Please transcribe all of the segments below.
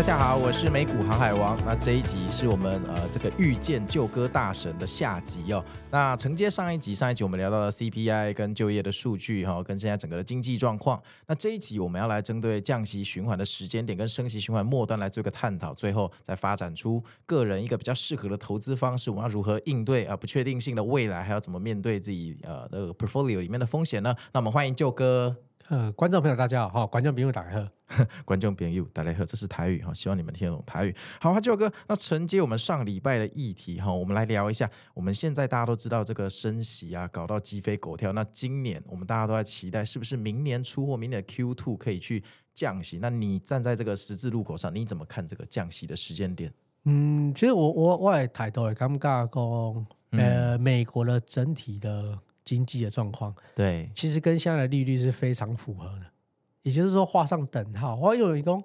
大家好，我是美股航海王。那这一集是我们呃这个遇见旧歌大神的下集哦。那承接上一集，上一集我们聊到了 CPI 跟就业的数据哈、哦，跟现在整个的经济状况。那这一集我们要来针对降息循环的时间点跟升息循环末端来做一个探讨，最后再发展出个人一个比较适合的投资方式。我们要如何应对啊不确定性的未来，还要怎么面对自己呃那个 portfolio 里面的风险呢？那我们欢迎旧歌。呃，观众朋友大家好哈，观众朋友大家好，观众朋友大家好，这是台语哈，希望你们听得懂台语。好，旧歌，那承接我们上礼拜的议题哈，我们来聊一下。我们现在大家都知道这个升息啊，搞到鸡飞狗跳。那今年我们大家都在期待，是不是明年初或明年的 Q two 可以去降息？那你站在这个十字路口上，你怎么看这个降息的时间点？嗯，其实我我我也抬头也刚刚讲，呃，美国的整体的。经济的状况，对，其实跟现在的利率是非常符合的，也就是说画上等号。我有一讲，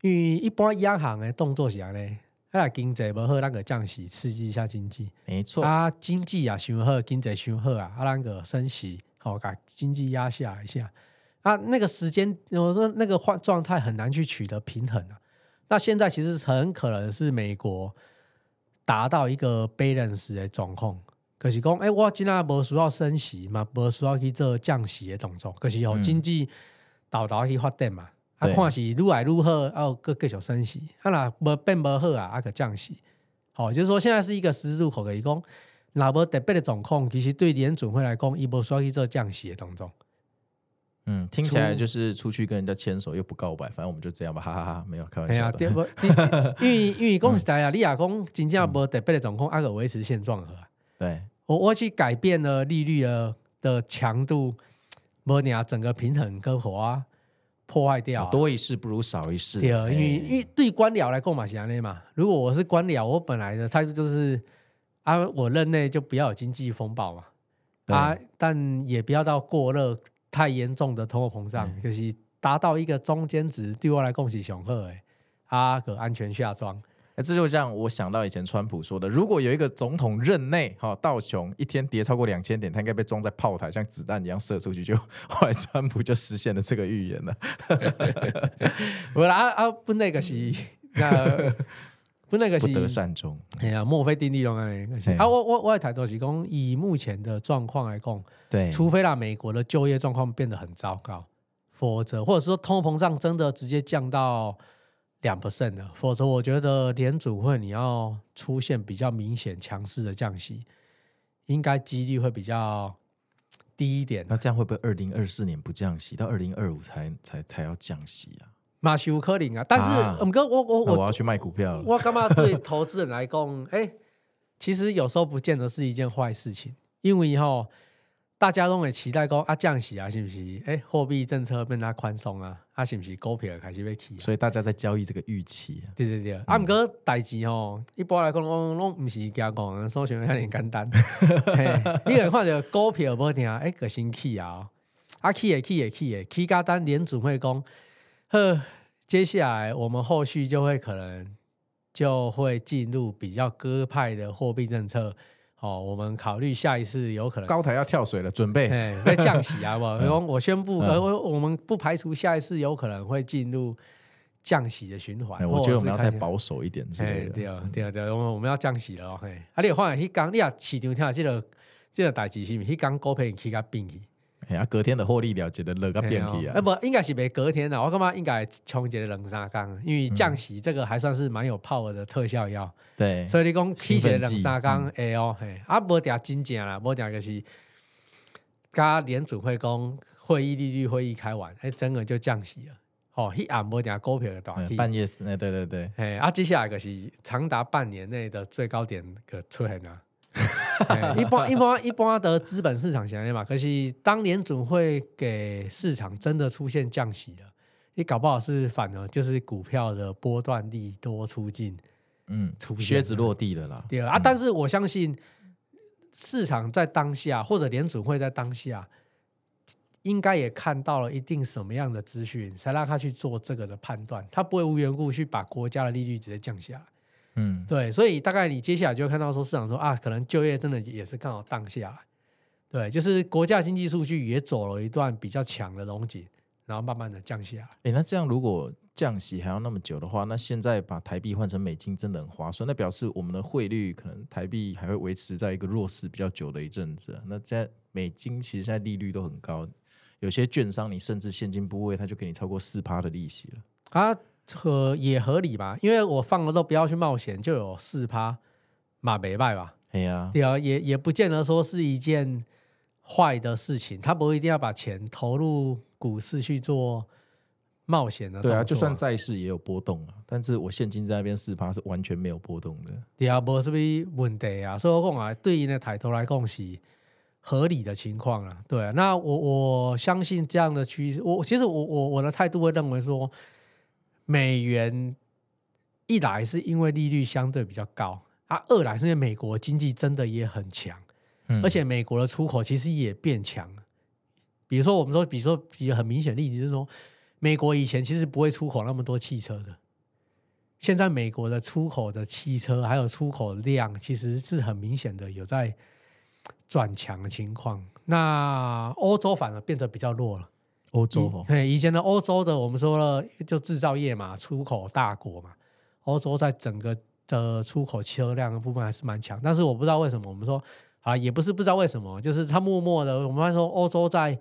因为一般央行的动作是安尼，啊，经济不好，那个降息刺激一下经济，没错啊，经济啊想好，经济想好啊，啊，那个升息，好把经济压下一下啊，那个时间，我说那个状状态很难去取得平衡啊。那现在其实很可能是美国达到一个 balance 的状况。可是讲，哎、欸，我今仔无需要升息嘛，无需要去做降息的动作。可是吼，经济倒倒去发展嘛，啊，看是愈来愈好，啊，搁继续升息。啊，若无变无好啊，啊，搁降息。好，就是说现在是一个十字路口。可以讲，若无特别的状况，其实对联准会来讲，伊无需要去做降息的动作。嗯，听起来就是出去跟人家牵手又不告白，反正我们就这样吧，哈哈哈，哈，没有开玩笑。对不？因为因为讲实在啊，你若讲真正无特别的状况，啊，搁维持现状好啊。对，我我去改变了利率的的强度，摩尼亚，整个平衡跟活破坏掉，多一事不如少一事。对，因为因为对官僚来讲嘛是安尼嘛，如果我是官僚，我本来的态度就是啊，我任内就不要有经济风暴嘛，啊，但也不要到过热太严重的通货膨胀，就是达到一个中间值，对我来讲是上好的，啊，可安全下庄。哎，这就让我想到以前川普说的：如果有一个总统任内，哈，道琼一天跌超过两千点，他应该被装在炮台，像子弹一样射出去。就 后来川普就实现了这个预言了。不啊啊，不那个是那不那个是不得善终。哎呀，墨菲定律用哎，啊，我我我也谈到是讲，以目前的状况来讲，对，除非啦美国的就业状况变得很糟糕，否则或者说通货膨胀真的直接降到。两 percent 的，否则我觉得联储会你要出现比较明显强势的降息，应该几率会比较低一点。那这样会不会二零二四年不降息，到二零二五才才才要降息啊？马修克林啊！但是我们哥，我我我我要去卖股票了。我干嘛对投资人来讲？哎，其实有时候不见得是一件坏事情，因为以后。大家都会期待讲啊降息啊，是不是？哎，货币政策变得宽松啊，啊，是不是股票开始要起？所以大家在交易这个预期。啊对对对，嗯、啊，毋过代志吼，一般来讲，拢拢毋是加讲，所以想遐尔简单。你有看到股票无定哎，个新起啊，啊起诶起诶起诶，起加单连准会讲，呵，接下来我们后续就会可能就会进入比较鸽派的货币政策。哦，我们考虑下一次有可能高台要跳水了，准备会降息啊！我、嗯、我宣布，呃、嗯，我们不排除下一次有可能会进入降息的循环。我觉得我们要再保守一点，对对对对，我们我们要降息了哦。啊，你有发现一刚你啊，市场听这个这个代志是不是？一刚股票起个变去。哎呀，隔天的获利了结的乐个变体啊！哎，不，应该是没隔天的，我感觉应该冲击的两三天，因为降息这个还算是蛮有 power 的特效药。对，所以你讲起起两三天，哎哦，嘿，啊，无定真正啦，无定就是，加联储会讲会议利率会议开完，哎，整个就降息了。哦，一暗无定股票的大半夜是，哎，对对对，哎，啊，接下来就是长达半年内的最高点可出现了。一般一般一般的资本市场想的嘛，可是当年准会给市场真的出现降息了，你搞不好是反而就是股票的波段利多出尽，嗯，靴子落地了啦。对啊，但是我相信市场在当下，或者联准会在当下，应该也看到了一定什么样的资讯，才让他去做这个的判断。他不会无缘故去把国家的利率直接降下来。嗯，对，所以大概你接下来就会看到说，市场说啊，可能就业真的也是刚好荡下来。对，就是国家经济数据也走了一段比较强的龙井，然后慢慢的降下来。哎，那这样如果降息还要那么久的话，那现在把台币换成美金真的很划算。那表示我们的汇率可能台币还会维持在一个弱势比较久的一阵子。那在美金其实现在利率都很高，有些券商你甚至现金部位它就给你超过四趴的利息了。啊，合也合理吧？因为我放了都不要去冒险，就有四趴，马没卖吧？哎呀，对啊，也也不见得说是一件坏的事情。他不一定要把钱投入股市去做。冒险的、啊，对啊，就算债市也有波动啊，但是我现金在那边四趴是完全没有波动的。对啊，不是不是问题啊？所以我讲啊，对应的抬头来讲是合理的情况啊。对啊，那我我相信这样的趋势，我其实我我我的态度会认为说，美元一来是因为利率相对比较高啊，二来是因为美国经济真的也很强，嗯、而且美国的出口其实也变强了。比如说我们说，比如说比很明显的例子就是说。美国以前其实不会出口那么多汽车的，现在美国的出口的汽车还有出口量其实是很明显的有在转强的情况。那欧洲反而变得比较弱了。欧洲哦，对，以前的欧洲的我们说了就制造业嘛，出口大国嘛，欧洲在整个的出口车辆的部分还是蛮强。但是我不知道为什么，我们说啊，也不是不知道为什么，就是它默默的，我们说欧洲在。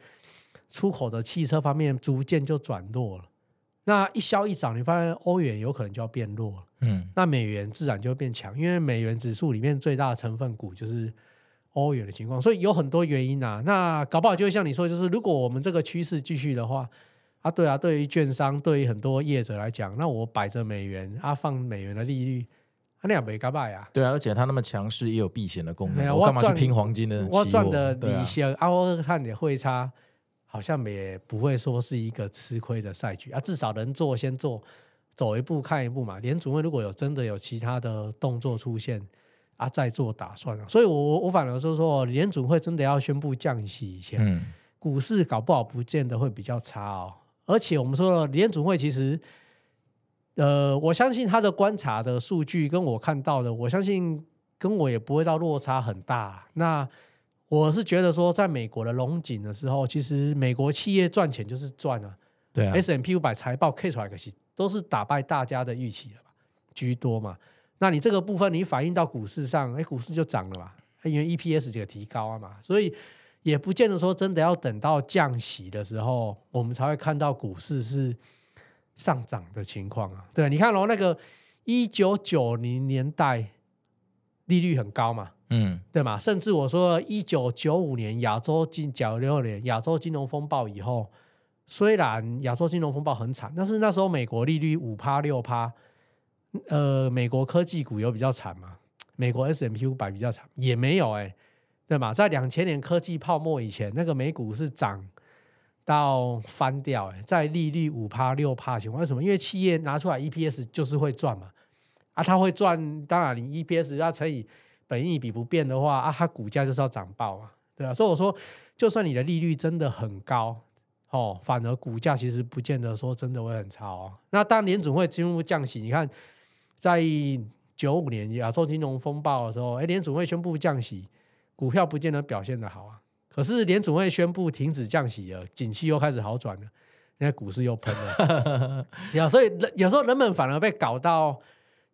出口的汽车方面逐渐就转弱了，那一消一涨，你发现欧元有可能就要变弱了，嗯，那美元自然就会变强，因为美元指数里面最大的成分股就是欧元的情况，所以有很多原因啊。那搞不好就会像你说，就是如果我们这个趋势继续的话，啊，对啊，对于券商，对于很多业者来讲，那我摆着美元啊，放美元的利率，啊，那也没干败呀。对啊，而且它那么强势，也有避险的功能，我干嘛去拼黄金呢？我赚的利息啊，我看你汇差。好像也不会说是一个吃亏的赛局啊，至少能做先做，走一步看一步嘛。联准会如果有真的有其他的动作出现啊，再做打算啊。所以我我我反而说说，联准会真的要宣布降息以前，嗯、股市搞不好不见得会比较差哦。而且我们说了，联准会其实，呃，我相信他的观察的数据跟我看到的，我相信跟我也不会到落差很大。那我是觉得说，在美国的龙井的时候，其实美国企业赚钱就是赚啊。对啊，S&P 五百财报 K 出来可是都是打败大家的预期了吧，居多嘛。那你这个部分你反映到股市上，哎，股市就涨了嘛，因为 EPS 这个提高啊嘛，所以也不见得说真的要等到降息的时候，我们才会看到股市是上涨的情况啊。对，你看喽，那个一九九零年代利率很高嘛。嗯，对嘛？甚至我说，一九九五年亚洲金九六年亚洲金融风暴以后，虽然亚洲金融风暴很惨，但是那时候美国利率五趴六趴，呃，美国科技股有比较惨吗？美国 S M P 五百比较惨，也没有哎、欸，对嘛？在两千年科技泡沫以前，那个美股是涨到翻掉哎、在利率五趴六趴情况，为什么？因为企业拿出来 EPS 就是会赚嘛，啊，它会赚，当然你 EPS 要乘以。本益比不变的话啊，它股价就是要涨爆啊，对啊，所以我说，就算你的利率真的很高，哦，反而股价其实不见得说真的会很差哦。那当联准会进入降息，你看，在九五年亚洲金融风暴的时候，哎，联储会宣布降息，股票不见得表现的好啊。可是联储会宣布停止降息了，景气又开始好转了，那股市又喷了。有所以有时候人们反而被搞到。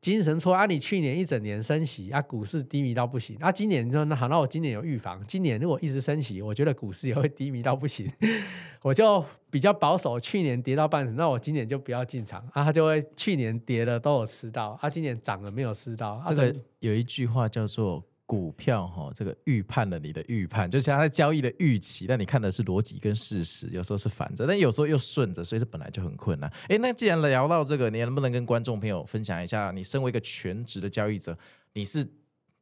精神错啊！你去年一整年升息啊，股市低迷到不行啊。今年你说那好，那我今年有预防。今年如果一直升息，我觉得股市也会低迷到不行。我就比较保守，去年跌到半死，那我今年就不要进场啊。他就会去年跌了都有吃到，啊，今年涨了没有吃到。这个有一句话叫做。股票哈，这个预判了你的预判，就是它交易的预期，但你看的是逻辑跟事实，有时候是反着，但有时候又顺着，所以这本来就很困难。诶，那既然聊到这个，你能不能跟观众朋友分享一下，你身为一个全职的交易者，你是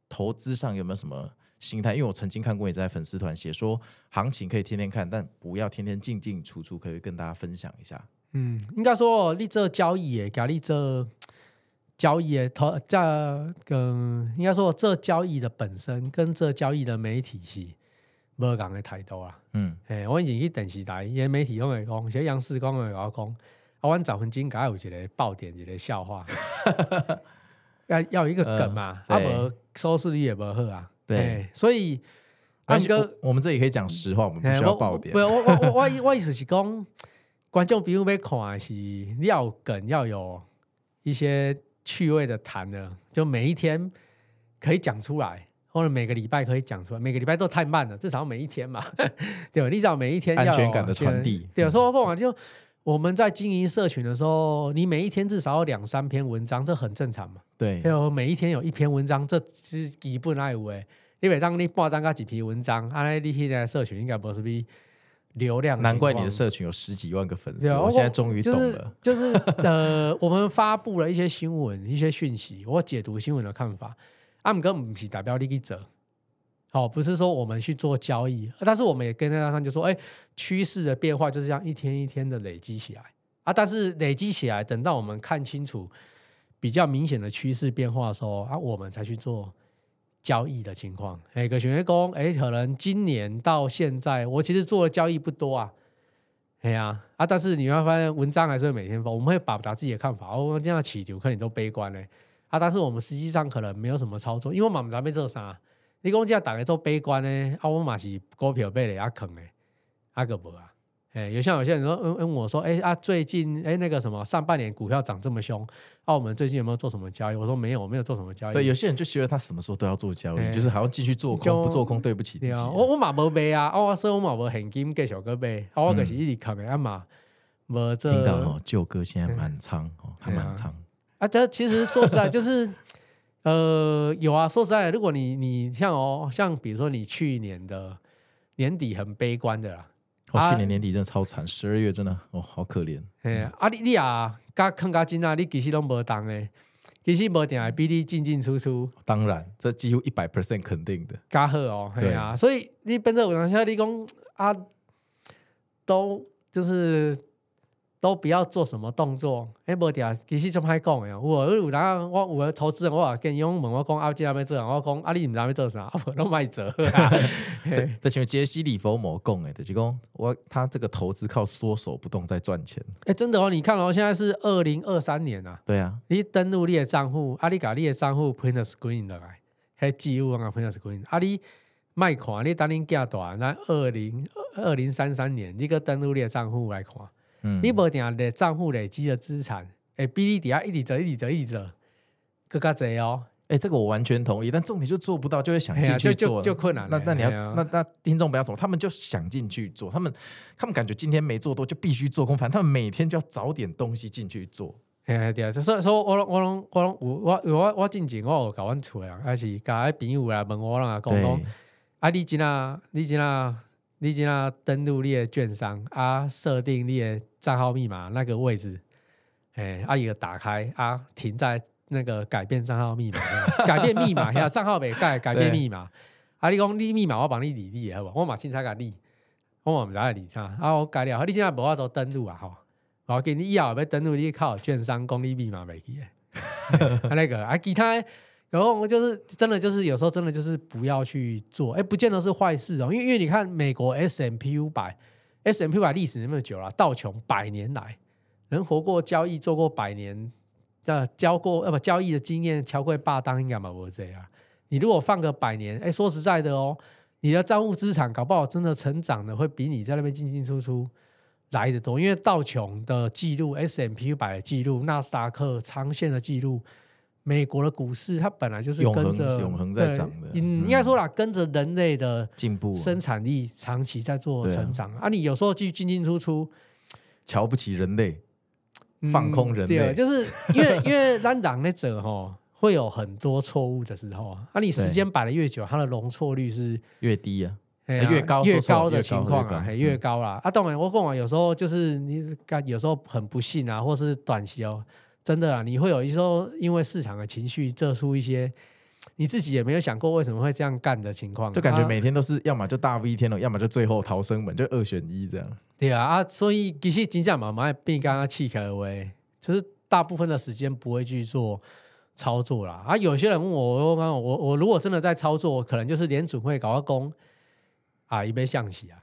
投资上有没有什么心态？因为我曾经看过你在粉丝团写说，行情可以天天看，但不要天天进进出出，可以跟大家分享一下。嗯，应该说你这交易诶，咖喱这。交易的投这跟应该说这交易的本身跟这交易的媒体是无共的态度啊。嗯，哎，我以前去电视台，伊媒体拢会讲，像央视讲会甲我讲，啊，阮十分钟该有一个爆点，一个笑话，要要一个梗嘛，啊无收视率也无好啊。对，所以安哥，我们这里可以讲实话，我们不需要爆点。不，我我我我 我意思是讲，观众比如要看是要梗，要有一些。趣味的谈呢，就每一天可以讲出来，或者每个礼拜可以讲出来。每个礼拜都太慢了，至少每一天嘛，对吧？至少每一天要安全感的传递。对，说过嘛，就我们在经营社群的时候，你每一天至少有两三篇文章，这很正常嘛。对，还有每一天有一篇文章，这是基本爱有诶。因为当你报单个几篇文章，啊，你现在社群应该不是比。流量，难怪你的社群有十几万个粉丝。我现在终于懂了，就是呃，我们发布了一些新闻、一些讯息，我解读新闻的看法。阿姆哥不是代表利益者，哦，不是说我们去做交易，但是我们也跟大家看，就说，哎，趋势的变化就是这样一天一天的累积起来啊。但是累积起来，等到我们看清楚比较明显的趋势变化的时候啊，我们才去做。交易的情况，哎，个选员工，哎，可能今年到现在，我其实做的交易不多啊，哎呀，啊，但是你会发现文章还是会每天发，我们会表达自己的看法，我们这样起跳可能都悲观嘞，啊，但是我们实际上可能没有什么操作，因为我们在被做啥，你讲这样大家都悲观呢，啊，我嘛是股票被人家坑嘞，啊个无啊。哎，有像有些人说，嗯嗯，我说，哎啊，最近哎那个什么，上半年股票涨这么凶，啊，我们最近有没有做什么交易？我说没有，我没有做什么交易。对，有些人就觉得他什么时候都要做交易，就是还要继续做空，不做空对不起自己。我我嘛无卖啊，我所以我嘛无现金给小哥卖，啊，我可是一直扛的啊嘛。听到了，舅哥现在满仓哦，还满仓。啊，这其实说实在就是，呃，有啊，说实在，如果你你像哦，像比如说你去年的年底很悲观的啦。我、哦、去年年底真的超惨，十二、啊、月真的哦，好可怜。哎、嗯，啊你你啊，加坑加金啊，你其实都无动诶，其实无定会比你进进出出。当然，这几乎一百 percent 肯定的。加好哦，对啊，所以你本着有当下你讲啊，都就是。都不要做什么动作，哎，无点其实就歹讲的。我有当我有个投资人，我跟伊讲问我讲阿姐阿妹做啥，我讲阿你唔知要做啥，我都卖做。对，就像杰西·里佛摩讲的，就是讲我他这个投资靠缩手不动在赚钱。哎，真的哦，你看哦，现在是二零二三年啊。对啊，你登录你的账户，阿你把你的账户 print screen 的来，还记录啊 print screen。阿你卖看，你等你加大，那二零二零三三年，你个登录你的账户来看。嗯、你无定的账户累积的资产，哎，比你底下一直折一直折一直折，更加贼哦！哎，这个我完全同意，但重点就做不到，就会想进去做，就就就困难。那那你要那那听众不要走，他们就想进去做，他们他们感觉今天没做多就必须做空，反正他们每天就要找点东西进去做。哎，对啊，所以说我我我我我我我进前我有搞阮厝啊，还是甲朋友来问我啦，讲讲啊，你今啊，你今啊。你只要登录你的券商啊，设定你的账号密码那个位置，哎，啊一个打开啊，停在那个改变账号密码，改变密码，呀，账号没改，改变密码。啊，你讲你密码，我帮你理理好不？我马清彩个理，我嘛不知道理啥。啊，我改了，你现在无法度登录啊，吼，我给你以后要登录，你靠券商公你密码没去的。啊，那个啊，其他。然后我就是真的就是有时候真的就是不要去做，哎，不见得是坏事哦。因为因为你看美国 S M P 五百，S M P 五百历史那么久了，道琼百年来能活过交易做过百年的交过呃不交易的经验，超过霸当应该嘛不这样。你如果放个百年，哎，说实在的哦，你的账户资产搞不好真的成长的会比你在那边进进出出来得多，因为道琼的记录、S M P 五百的记录、纳斯达克长线的记录。美国的股市，它本来就是跟着永恒在涨的，应应该说啦，跟着人类的进步、生产力长期在做成长啊。你有时候去进进出出，瞧不起人类，放空人类，就是因为 因为单档那者哈会有很多错误的时候啊。啊，你时间摆的越久，它的容错率是越低啊，越高越高的情况啊，越高啦。啊，当然我跟我有时候就是你有时候很不幸啊，或是短期哦。真的啊，你会有一时候因为市场的情绪，做出一些你自己也没有想过为什么会这样干的情况，就感觉每天都是要么就大 V 天龙，要么就最后逃生门，就二选一这样。对啊啊，所以其实真正嘛，蛮变刚刚气开的喂，其实大部分的时间不会去做操作啦。啊，有些人问我，我我我，如果真的在操作，可能就是连准会搞个工啊，一杯象棋啊，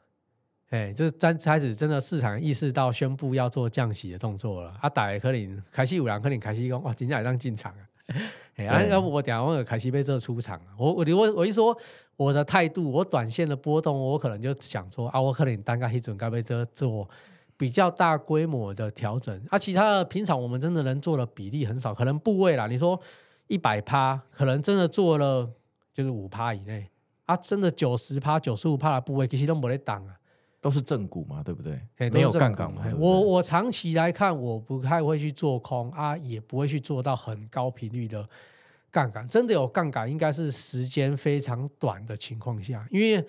哎，就是真开始真的市场意识到宣布要做降息的动作了。啊，打可能开始有人可能开始讲哇，今天来让进场啊。哎，要不我等下问凯西贝这出场啊？我我我我一说我的态度，我短线的波动，我可能就想说啊，我可能单个一准该被这做比较大规模的调整啊。其他的平常我们真的能做的比例很少，可能部位啦，你说一百趴，可能真的做了就是五趴以内啊，真的九十趴、九十五趴的部位，其实都没得挡啊。都是正股嘛，对不对？欸、没有杠杆嘛。我我长期来看，我不太会去做空啊，也不会去做到很高频率的杠杆。真的有杠杆，应该是时间非常短的情况下，因为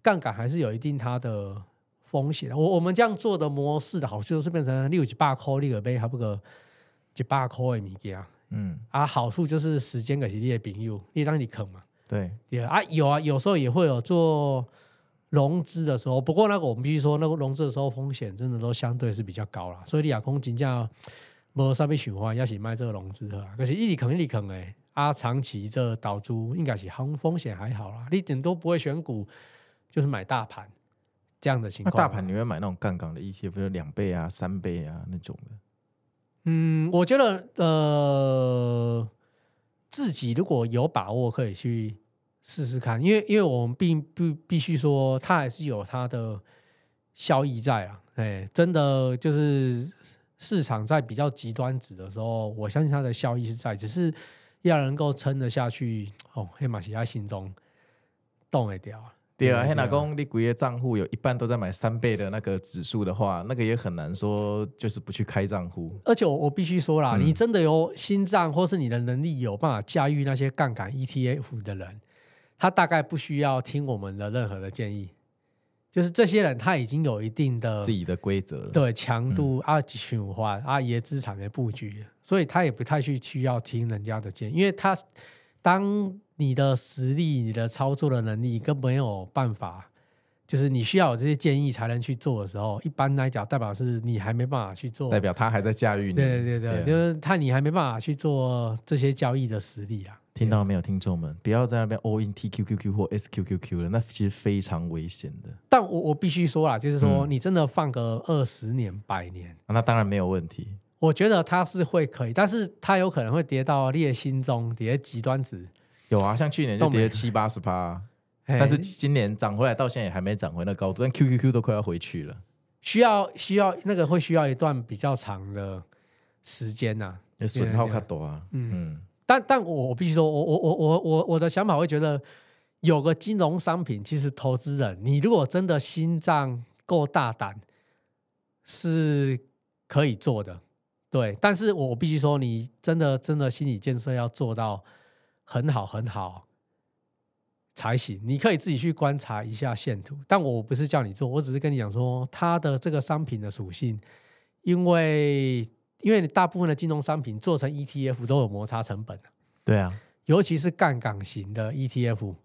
杠杆还是有一定它的风险。我我们这样做的模式的好处就是变成六几百块你个杯，还不个几百块的物件。嗯啊，好处就是时间给是你的朋友，你当你坑嘛。对，对啊，有啊，有时候也会有做。融资的时候，不过那个我们必须说，那个融资的时候风险真的都相对是比较高啦。所以你亚空金价没啥被循环，要是卖这个融资的，可是一里坑一里坑诶，啊，长期这导出应该是风风险还好啦。你顶多不会选股，就是买大盘这样的情况。那大盘你会买那种杠杆的一些，比如两倍啊、三倍啊那种的？嗯，我觉得呃，自己如果有把握，可以去。试试看，因为因为我们并不必须说，它还是有它的效益在啊。哎，真的就是市场在比较极端值的时候，我相信它的效益是在，只是要能够撑得下去。哦，黑马其他心中动一掉。对啊，黑马公，你贵的账户有一半都在买三倍的那个指数的话，那个也很难说就是不去开账户。而且我我必须说啦，嗯、你真的有心脏，或是你的能力有办法驾驭那些杠杆 ETF 的人。他大概不需要听我们的任何的建议，就是这些人他已经有一定的自己的规则了，对强度啊、循环啊、也资产的布局，所以他也不太去需要听人家的建议，因为他当你的实力、你的操作的能力根本没有办法，就是你需要有这些建议才能去做的时候，一般来讲代表是你还没办法去做，代表他还在驾驭你，对对对对，就是他你还没办法去做这些交易的实力啊。听到没有，听众们，不要在那边 all in TQQQ 或 SQQQ 了，那其实非常危险的。但我我必须说啦，就是说你真的放个二十年、百年，那当然没有问题。我觉得它是会可以，但是它有可能会跌到你的心中，跌极端值。有啊，像去年就跌了七八十趴，但是今年涨回来到现在也还没涨回那高度，但 QQQ 都快要回去了。需要需要那个会需要一段比较长的时间呐、啊，损耗较多啊，嗯。嗯但但我我必须说，我我我我我我的想法会觉得，有个金融商品，其实投资人，你如果真的心脏够大胆，是可以做的，对。但是我必须说，你真的真的心理建设要做到很好很好才行。你可以自己去观察一下线图，但我不是叫你做，我只是跟你讲说，它的这个商品的属性，因为。因为你大部分的金融商品做成 ETF 都有摩擦成本。对啊，尤其是杠杆型的 ETF，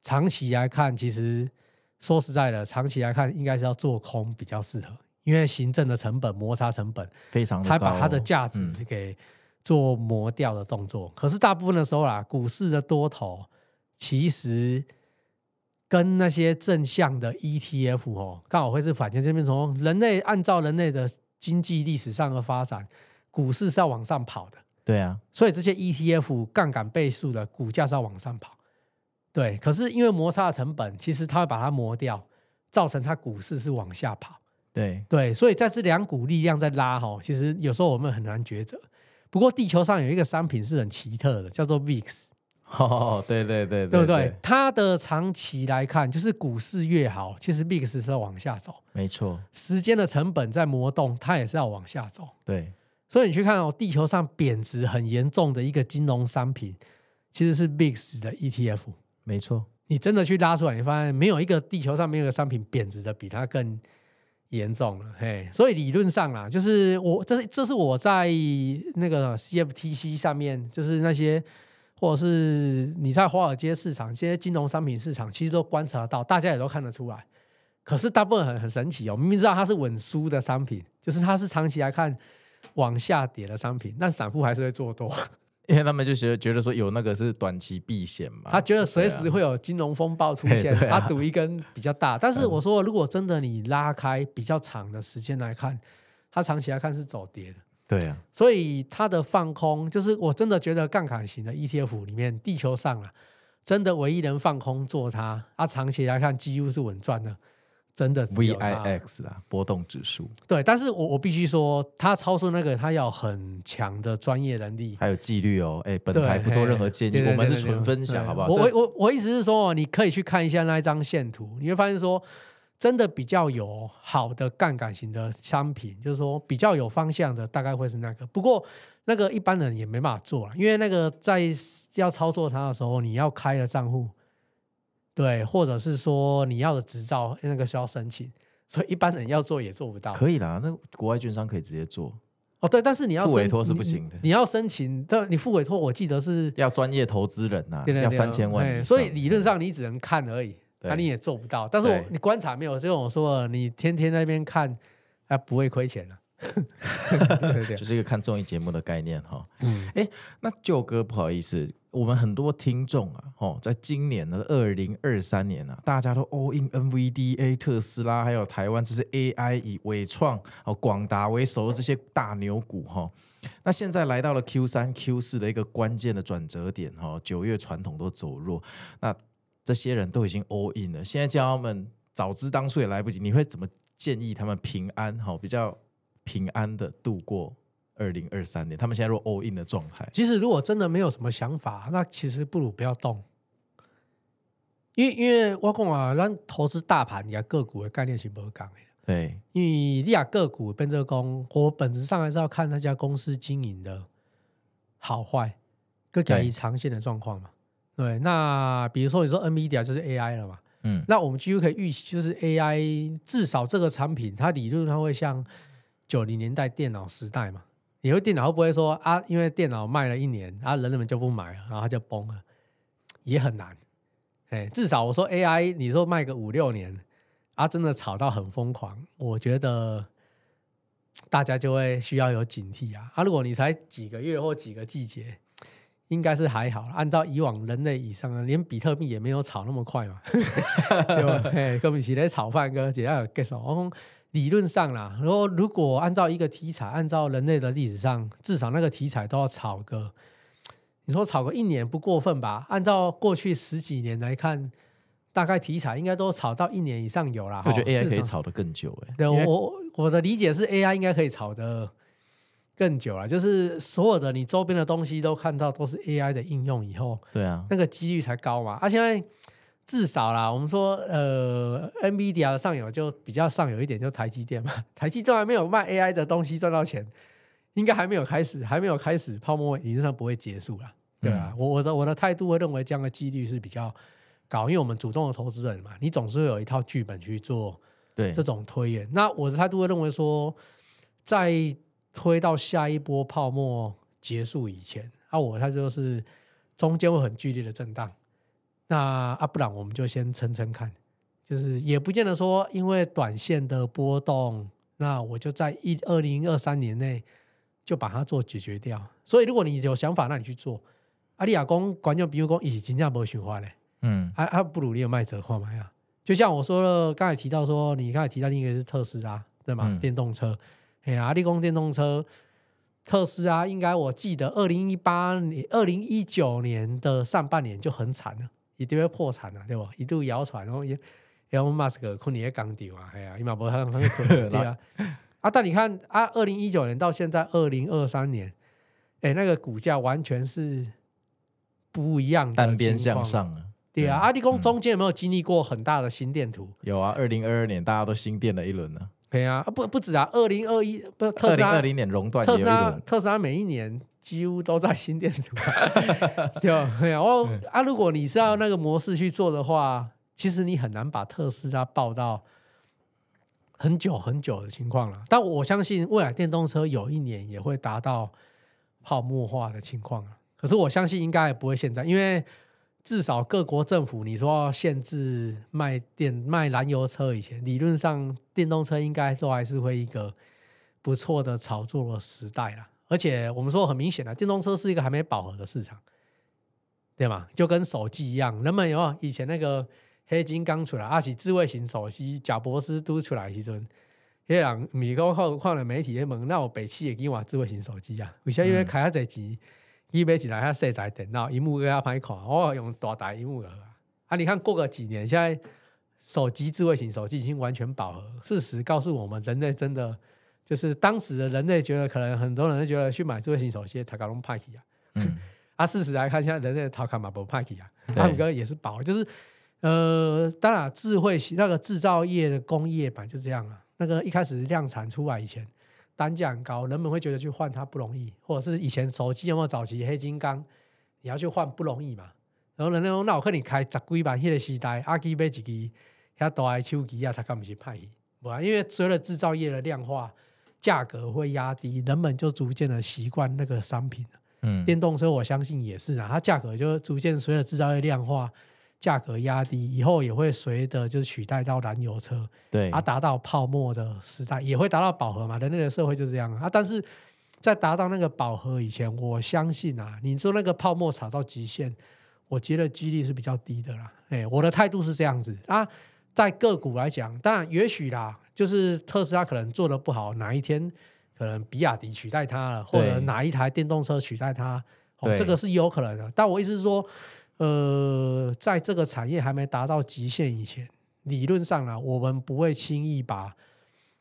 长期来看，其实说实在的，长期来看应该是要做空比较适合，因为行政的成本、摩擦成本非常高，它把它的价值给做磨掉的动作。可是大部分的时候啦，股市的多头其实跟那些正向的 ETF 哦，刚好会是反向这边从人类按照人类的。经济历史上的发展，股市是要往上跑的。对啊，所以这些 ETF 杠杆倍数的股价是要往上跑。对，可是因为摩擦的成本，其实它会把它磨掉，造成它股市是往下跑。对对，所以在这两股力量在拉哈，其实有时候我们很难抉择。不过地球上有一个商品是很奇特的，叫做 VIX。哦，对对对，对，对不对？它的长期来看，就是股市越好，其实 VIX 是要往下走。没错，时间的成本在磨动，它也是要往下走。对，所以你去看哦，地球上贬值很严重的一个金融商品，其实是 VIX 的 ETF。没错，你真的去拉出来，你发现没有一个地球上没有一个商品贬值的比它更严重了。嘿，所以理论上啦，就是我这是这是我在那个 CFTC 上面，就是那些。或者是你在华尔街市场，这些金融商品市场，其实都观察到，大家也都看得出来。可是大部分很很神奇哦，明明知道它是稳输的商品，就是它是长期来看往下跌的商品，但散户还是会做多。因为他们就觉得觉得说有那个是短期避险嘛，他觉得随时会有金融风暴出现，啊、他赌一根比较大。但是我说，如果真的你拉开比较长的时间来看，它长期来看是走跌的。对啊，所以它的放空，就是我真的觉得杠杆型的 ETF 里面，地球上啊，真的唯一能放空做它，啊，长期来看几乎是稳赚的。真的 VIX 啊，波动指数。对，但是我我必须说，它超出那个，它要很强的专业能力，还有纪律哦。哎，本台不做任何建议，我们是纯分享，好不好？我我我我意思是说，你可以去看一下那一张线图，你会发现说，真的比较有好的杠杆型的商品，就是说比较有方向的，大概会是那个。不过那个一般人也没办法做了，因为那个在要操作它的时候，你要开的账户。对，或者是说你要的执照那个需要申请，所以一般人要做也做不到。可以啦，那国外券商可以直接做。哦，对，但是你要付委托是不行的。你，你要申请，但，你付委托，我记得是要专业投资人呐、要三千万。所以理论上你只能看而已，那、啊、你也做不到。但是我你观察没有，就跟我说，你天天在那边看，啊不会亏钱啊。对对对，就是一个看综艺节目的概念哈。嗯，哎，那旧哥不好意思，我们很多听众啊，哦，在今年的二零二三年啊，大家都 all in NVDA、特斯拉，还有台湾这些 AI 以伟创、哦广达为首的这些大牛股哈。那现在来到了 Q 三、Q 四的一个关键的转折点哈，九月传统都走弱，那这些人都已经 all in 了，现在叫他们早知当初也来不及，你会怎么建议他们平安好？比较。平安的度过二零二三年，他们现在如果 all in 的状态，其实如果真的没有什么想法，那其实不如不要动。因为因为我讲啊，咱投资大盘，你个股的概念是不讲的。对，因为你亚个股变这个讲，我本质上还是要看那家公司经营的好坏，更加以长线的状况嘛。对，那比如说你说 NVIDIA 就是 AI 了嘛，嗯，那我们几乎可以预期，就是 AI 至少这个产品，它理论上会像。九零年代电脑时代嘛，以后电脑会不会说啊？因为电脑卖了一年，啊，人们就不买了，然后它就崩了，也很难。哎，至少我说 AI，你说卖个五六年，啊，真的炒到很疯狂，我觉得大家就会需要有警惕啊。啊，如果你才几个月或几个季节，应该是还好。按照以往人类以上，连比特币也没有炒那么快嘛，对吧？哎，根本是在炒饭哥，只要有 get 理论上啦，然后如果按照一个题材，按照人类的历史上，至少那个题材都要炒个，你说炒个一年不过分吧？按照过去十几年来看，大概题材应该都炒到一年以上有啦。我觉得 AI 可以炒得更久诶。对，我我的理解是 AI 应该可以炒得更久了，就是所有的你周边的东西都看到都是 AI 的应用以后，对啊，那个几率才高嘛。而且现在。至少啦，我们说，呃，NVIDIA 的上游就比较上游一点，就台积电嘛。台积电还没有卖 AI 的东西赚到钱，应该还没有开始，还没有开始，泡沫理论上不会结束啦。对啊，嗯、我我的我的态度会认为这样的几率是比较高，因为我们主动的投资人嘛，你总是会有一套剧本去做对这种推演。那我的态度会认为说，在推到下一波泡沫结束以前，那、啊、我它就是中间会很剧烈的震荡。那啊，不然我们就先撑撑看，就是也不见得说，因为短线的波动，那我就在一二零二三年内就把它做解决掉。所以，如果你有想法，那你去做。阿里亚公观众，比如讲以前真正没想法嘞，嗯，还还不如你有卖折扣嘛呀。就像我说了，刚才提到说，你刚才提到另一个是特斯拉，对吗？嗯、电动车，哎呀，阿里公电动车，特斯拉应该我记得二零一八年、二零一九年的上半年就很惨了。一定会破产了，对吧？一度谣传，然后也也马斯克可能也刚掉啊，哎呀，伊嘛无很很可能对啊。啊，但你看啊，二零一九年到现在二零二三年，哎，那个股价完全是不一样的，单边向上啊。对啊，阿里公中间有没有经历过很大的心电图？有啊，二零二二年大家都心电了一轮呢。对啊，不不止啊，二零二一不特斯拉二零年熔断，特斯拉特斯拉每一年几乎都在新电图，对吧？对啊，我啊，如果你是要那个模式去做的话，其实你很难把特斯拉抱到很久很久的情况了。但我相信未来电动车有一年也会达到泡沫化的情况啊。可是我相信应该也不会现在，因为。至少各国政府，你说限制卖电卖燃油车以前，理论上电动车应该都还是会一个不错的炒作的时代啦。而且我们说很明显的，电动车是一个还没饱和的市场，对吗？就跟手机一样，人们有以前那个黑金刚出来，而且智慧型手机，贾博士都出来时阵，那人米高看看了媒体的问，那我北汽也给我智慧型手机啊？为啥因为开下这机，伊买一台遐细台电脑，萤幕更加歹看，我用大台萤幕了啊！你看过个几年，现在手机智慧型手机已经完全饱和，事实告诉我们，人类真的。就是当时的人类觉得，可能很多人都觉得去买智慧型手机，塔卡龙派克啊。嗯。啊，事实来看，现在人类塔卡马不派克啊，他们哥也是饱。就是呃，当然智慧型那个制造业的工业版就这样啊。那个一开始量产出来以前，单价很高，人们会觉得去换它不容易，或者是以前手机有没有早期黑金刚，你要去换不容易嘛。然后人家说，那我看你开十几万迄个时代，阿基买一支遐大的手机啊，它敢不是派克？不啊，因为随着制造业的量化。价格会压低，人们就逐渐的习惯那个商品。嗯，电动车我相信也是啊，它价格就逐渐随着制造业量化，价格压低，以后也会随着就是取代到燃油车，对，啊，达到泡沫的时代，也会达到饱和嘛。人类的社会就是这样啊。但是在达到那个饱和以前，我相信啊，你说那个泡沫炒到极限，我觉得几率是比较低的啦。哎，我的态度是这样子啊。在个股来讲，当然也许啦，就是特斯拉可能做的不好，哪一天可能比亚迪取代它了，或者哪一台电动车取代它，哦，这个是有可能的。但我意思是说，呃，在这个产业还没达到极限以前，理论上呢，我们不会轻易把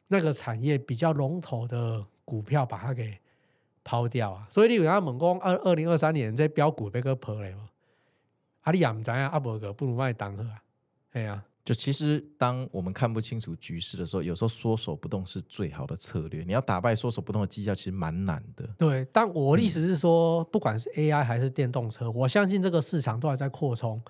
那个产业比较龙头的股票把它给抛掉啊。所以你有人问讲，二二零二三年这标股被个抛了吗？阿里亚唔知啊，阿伯哥不如卖当啊，哎呀。就其实，当我们看不清楚局势的时候，有时候缩手不动是最好的策略。你要打败缩手不动的绩效，其实蛮难的。对，但我的意思是说，嗯、不管是 AI 还是电动车，我相信这个市场都还在扩充。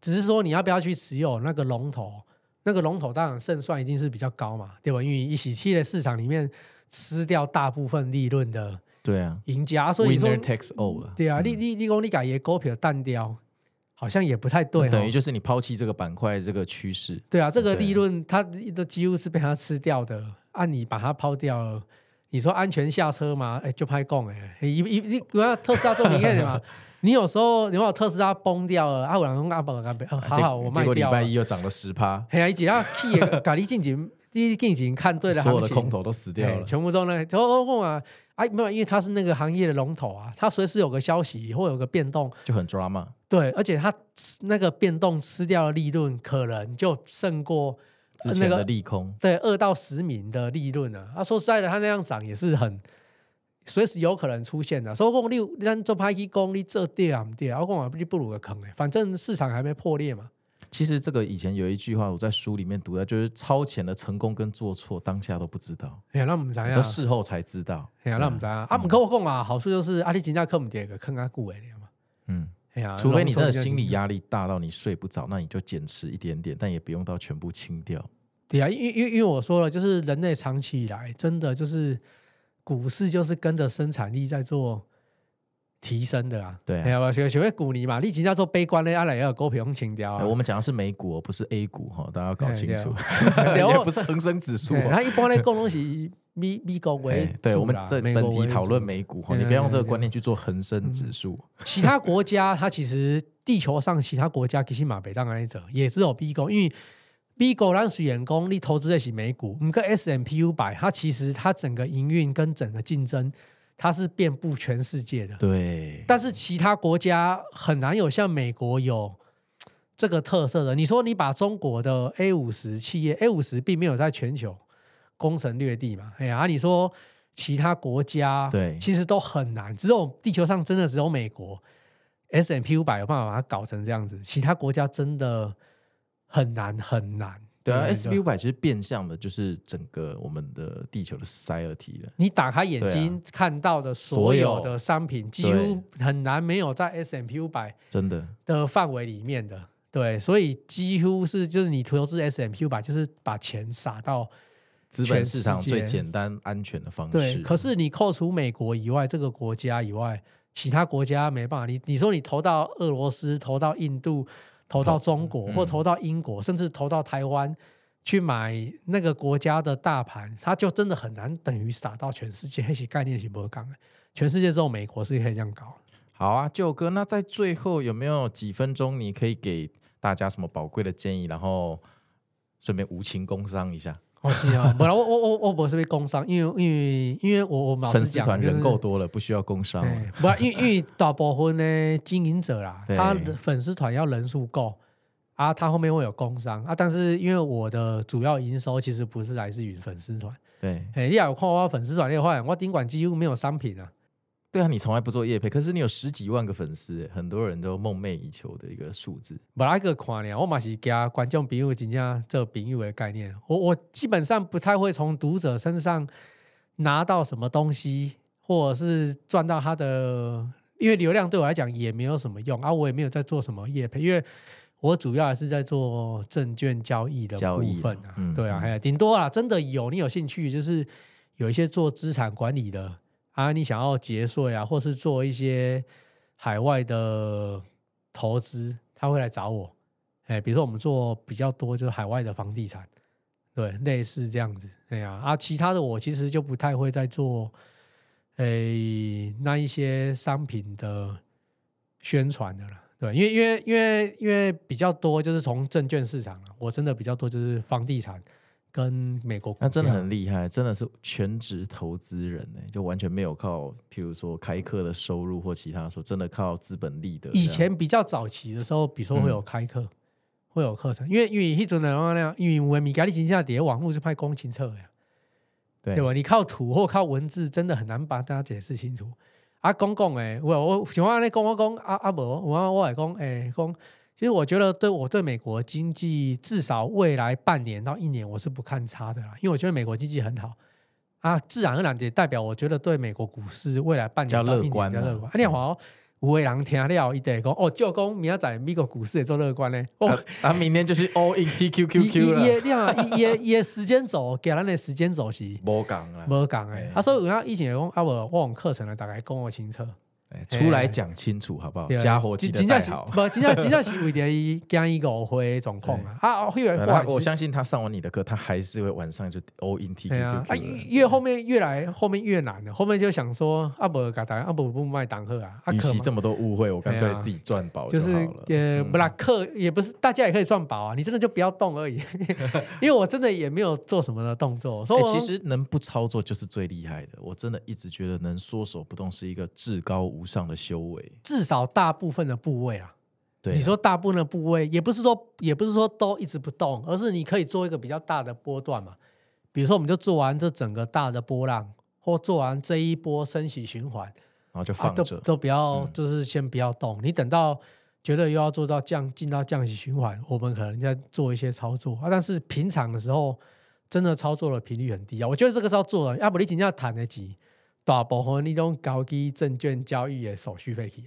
只是说，你要不要去持有那个龙头？那个龙头当然胜算一定是比较高嘛，对吧？因为一起期的市场里面吃掉大部分利润的，对啊，赢家。所以说，Winner takes all 对啊，你你你讲你把也股票淡掉。好像也不太对，等于就是你抛弃这个板块这个趋势。对啊，这个利润它都几乎是被它吃掉的。按你把它抛掉了，你说安全下车吗？哎，就拍供哎，一一你你看特斯拉这么厉害的嘛？你有时候你把特斯拉崩掉了，啊，我两公阿伯阿伯，好好我卖掉。结果礼拜一又涨了十趴。哎呀，一只要 key 咖喱进行，第一进行看对了，所有的空头都死掉了，全部都那哦哦啊。哎，没有，因为它是那个行业的龙头啊，它随时有个消息或有个变动，就很 drama。对，而且它那个变动吃掉的利润，可能就胜过之前的利空。对，二到十名的利润啊。他说实在的，它那样涨也是很随时有可能出现的。所以讲你，咱做派去讲，你这跌啊跌啊，我讲啊，你不如个坑哎，反正市场还没破裂嘛。其实这个以前有一句话，我在书里面读的，就是超前的成功跟做错，当下都不知道。哎呀，那我们怎样？都事后才知道。哎呀，那我们怎样？啊，我们跟我讲啊，好处就是阿里金价克姆跌个坑啊，固哎嘛。嗯，哎呀，除非你真的心理压力大到你睡不着，那你就减持一点点，但也不用到全部清掉。对啊，因因因为我说了，就是人类长期以来真的就是股市就是跟着生产力在做。提升的啊，对，有啊，学学会鼓励嘛，你只要做悲观的，阿来要股票用清掉啊。我们讲的是美股，不是 A 股哈，大家要搞清楚。也不是恒生指数，它一般来讲都是美美国为。对，我们这本题讨论美股哈，你不要用这个观念去做恒生指数。其他国家，它其实地球上其他国家，其实马北当来者也只有 B 股，因为 B 股让水员工你投资的是美股，你个 S M P U 百，它其实它整个营运跟整个竞争。它是遍布全世界的，对。但是其他国家很难有像美国有这个特色的。你说你把中国的 A 五十企业，A 五十并没有在全球攻城略地嘛？哎呀，啊、你说其他国家对，其实都很难。只有地球上真的只有美国 S&P 五百有办法把它搞成这样子，其他国家真的很难很难。对啊，S&P 五百其实变相的就是整个我们的地球的 society 了。你打开眼睛看到的所有的商品，几乎很难没有在 S M P 五百真的的范围里面的。对，所以几乎是就是你投资 S M P 五百，就是把钱撒到资本市场最简单安全的方式。对，可是你扣除美国以外这个国家以外，其他国家没办法。你你说你投到俄罗斯，投到印度。投到中国，或投到英国，嗯、甚至投到台湾去买那个国家的大盘，它就真的很难等于撒到全世界。那些概念是不一样的。全世界只有美国是可以这样搞。好啊，舅哥，那在最后有没有几分钟你可以给大家什么宝贵的建议，然后顺便无情工商一下？哦，是啊，本来我我我我不是被工商，因为因为因为我我老实讲，粉丝团人够多了，不需要工商。不，因为因为大部分的经营者啦，他的粉丝团要人数够啊，他后面会有工商啊。但是因为我的主要营收其实不是来自于粉丝团，对，哎，你有看我粉丝团的话，我顶管几乎没有商品啊。对啊，你从来不做业配，可是你有十几万个粉丝，很多人都梦寐以求的一个数字。不来个看呢，我嘛是给观众朋友真正这个饼喻为概念。我我基本上不太会从读者身上拿到什么东西，或者是赚到他的，因为流量对我来讲也没有什么用啊，我也没有在做什么业配，因为我主要还是在做证券交易的部分啊。嗯、对啊，顶多啊，真的有你有兴趣，就是有一些做资产管理的。啊，你想要节税啊，或是做一些海外的投资，他会来找我。哎，比如说我们做比较多就是海外的房地产，对，类似这样子。对呀，啊，其他的我其实就不太会再做，哎，那一些商品的宣传的了。对，因为因为因为因为比较多就是从证券市场，我真的比较多就是房地产。跟美国那真的很厉害，真的是全职投资人呢，就完全没有靠，譬如说开课的收入或其他说，真的靠资本利得。以前比较早期的时候，比如说会有开课，嗯、会有课程，因为因为一种的话那样，因为我们米加利金下底网络是派公情册呀，对对吧？你靠图或靠文字，真的很难把大家解释清楚。啊，公公哎，我我喜欢你公公公啊啊不，我我来讲哎公。其实我觉得，对我对美国经济至少未来半年到一年，我是不看差的啦。因为我觉得美国经济很好啊，自然而然也代表我觉得对美国股市未来半年到一年比较乐观。啊，你好，有的人听了一直讲哦，就讲明仔载美国股市也做乐观呢。哦，啊明天就是 all in TQQQ 了。也也也也时间轴，给咱的时间轴是无共啦，无共诶。他说，有人以前也讲啊，我我课程呢，大概讲我清楚。出来讲清楚好不好？家伙记得带好。不，真正 真正是为了讲一个误会状况啊！啊，越来我相信他上完你的课，他还是会晚上就 all in TQQQ。啊，越后面越来后面越难了。后面就想说，啊不，嘎达，啊不不卖党课啊。与其这么多误会，我干脆自己赚饱就是呃，不啦，课也不是大家也可以赚饱啊。你真的就不要动而已，因为我真的也没有做什么的动作。所以其实能不操作就是最厉害的。我真的一直觉得能缩手不动是一个至高无上的修为。至少大部分的部位啊，对，你说大部分的部位，也不是说也不是说都一直不动，而是你可以做一个比较大的波段嘛。比如说，我们就做完这整个大的波浪，或做完这一波升息循环，然后就放着，啊、都都不要，就是先不要动。嗯、你等到觉得又要做到降，进到降息循环，我们可能再做一些操作啊。但是平常的时候，真的操作的频率很低啊。我觉得这个是要做的，要不你今天要谈得急。大部分那种高级证券交易的手续费去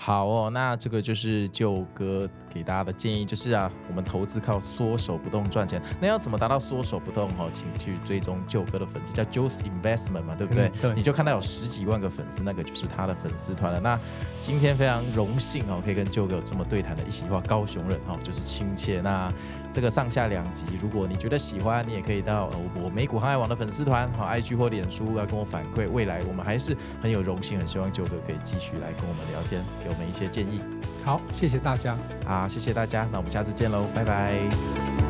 好哦，那这个就是舅哥给大家的建议，就是啊，我们投资靠缩手不动赚钱，那要怎么达到缩手不动？哦，请去追踪舅哥的粉丝，叫 Juice Investment 嘛，对不对？嗯、对，你就看到有十几万个粉丝，那个就是他的粉丝团了。那今天非常荣幸哦，可以跟舅哥有这么对谈的一席话，高雄人哦，就是亲切。那这个上下两集，如果你觉得喜欢，你也可以到我美股航海网的粉丝团和 IG 或脸书来跟我反馈。未来我们还是很有荣幸，很希望九哥可以继续来跟我们聊天。给我们一些建议。好，谢谢大家。好，谢谢大家。那我们下次见喽，拜拜。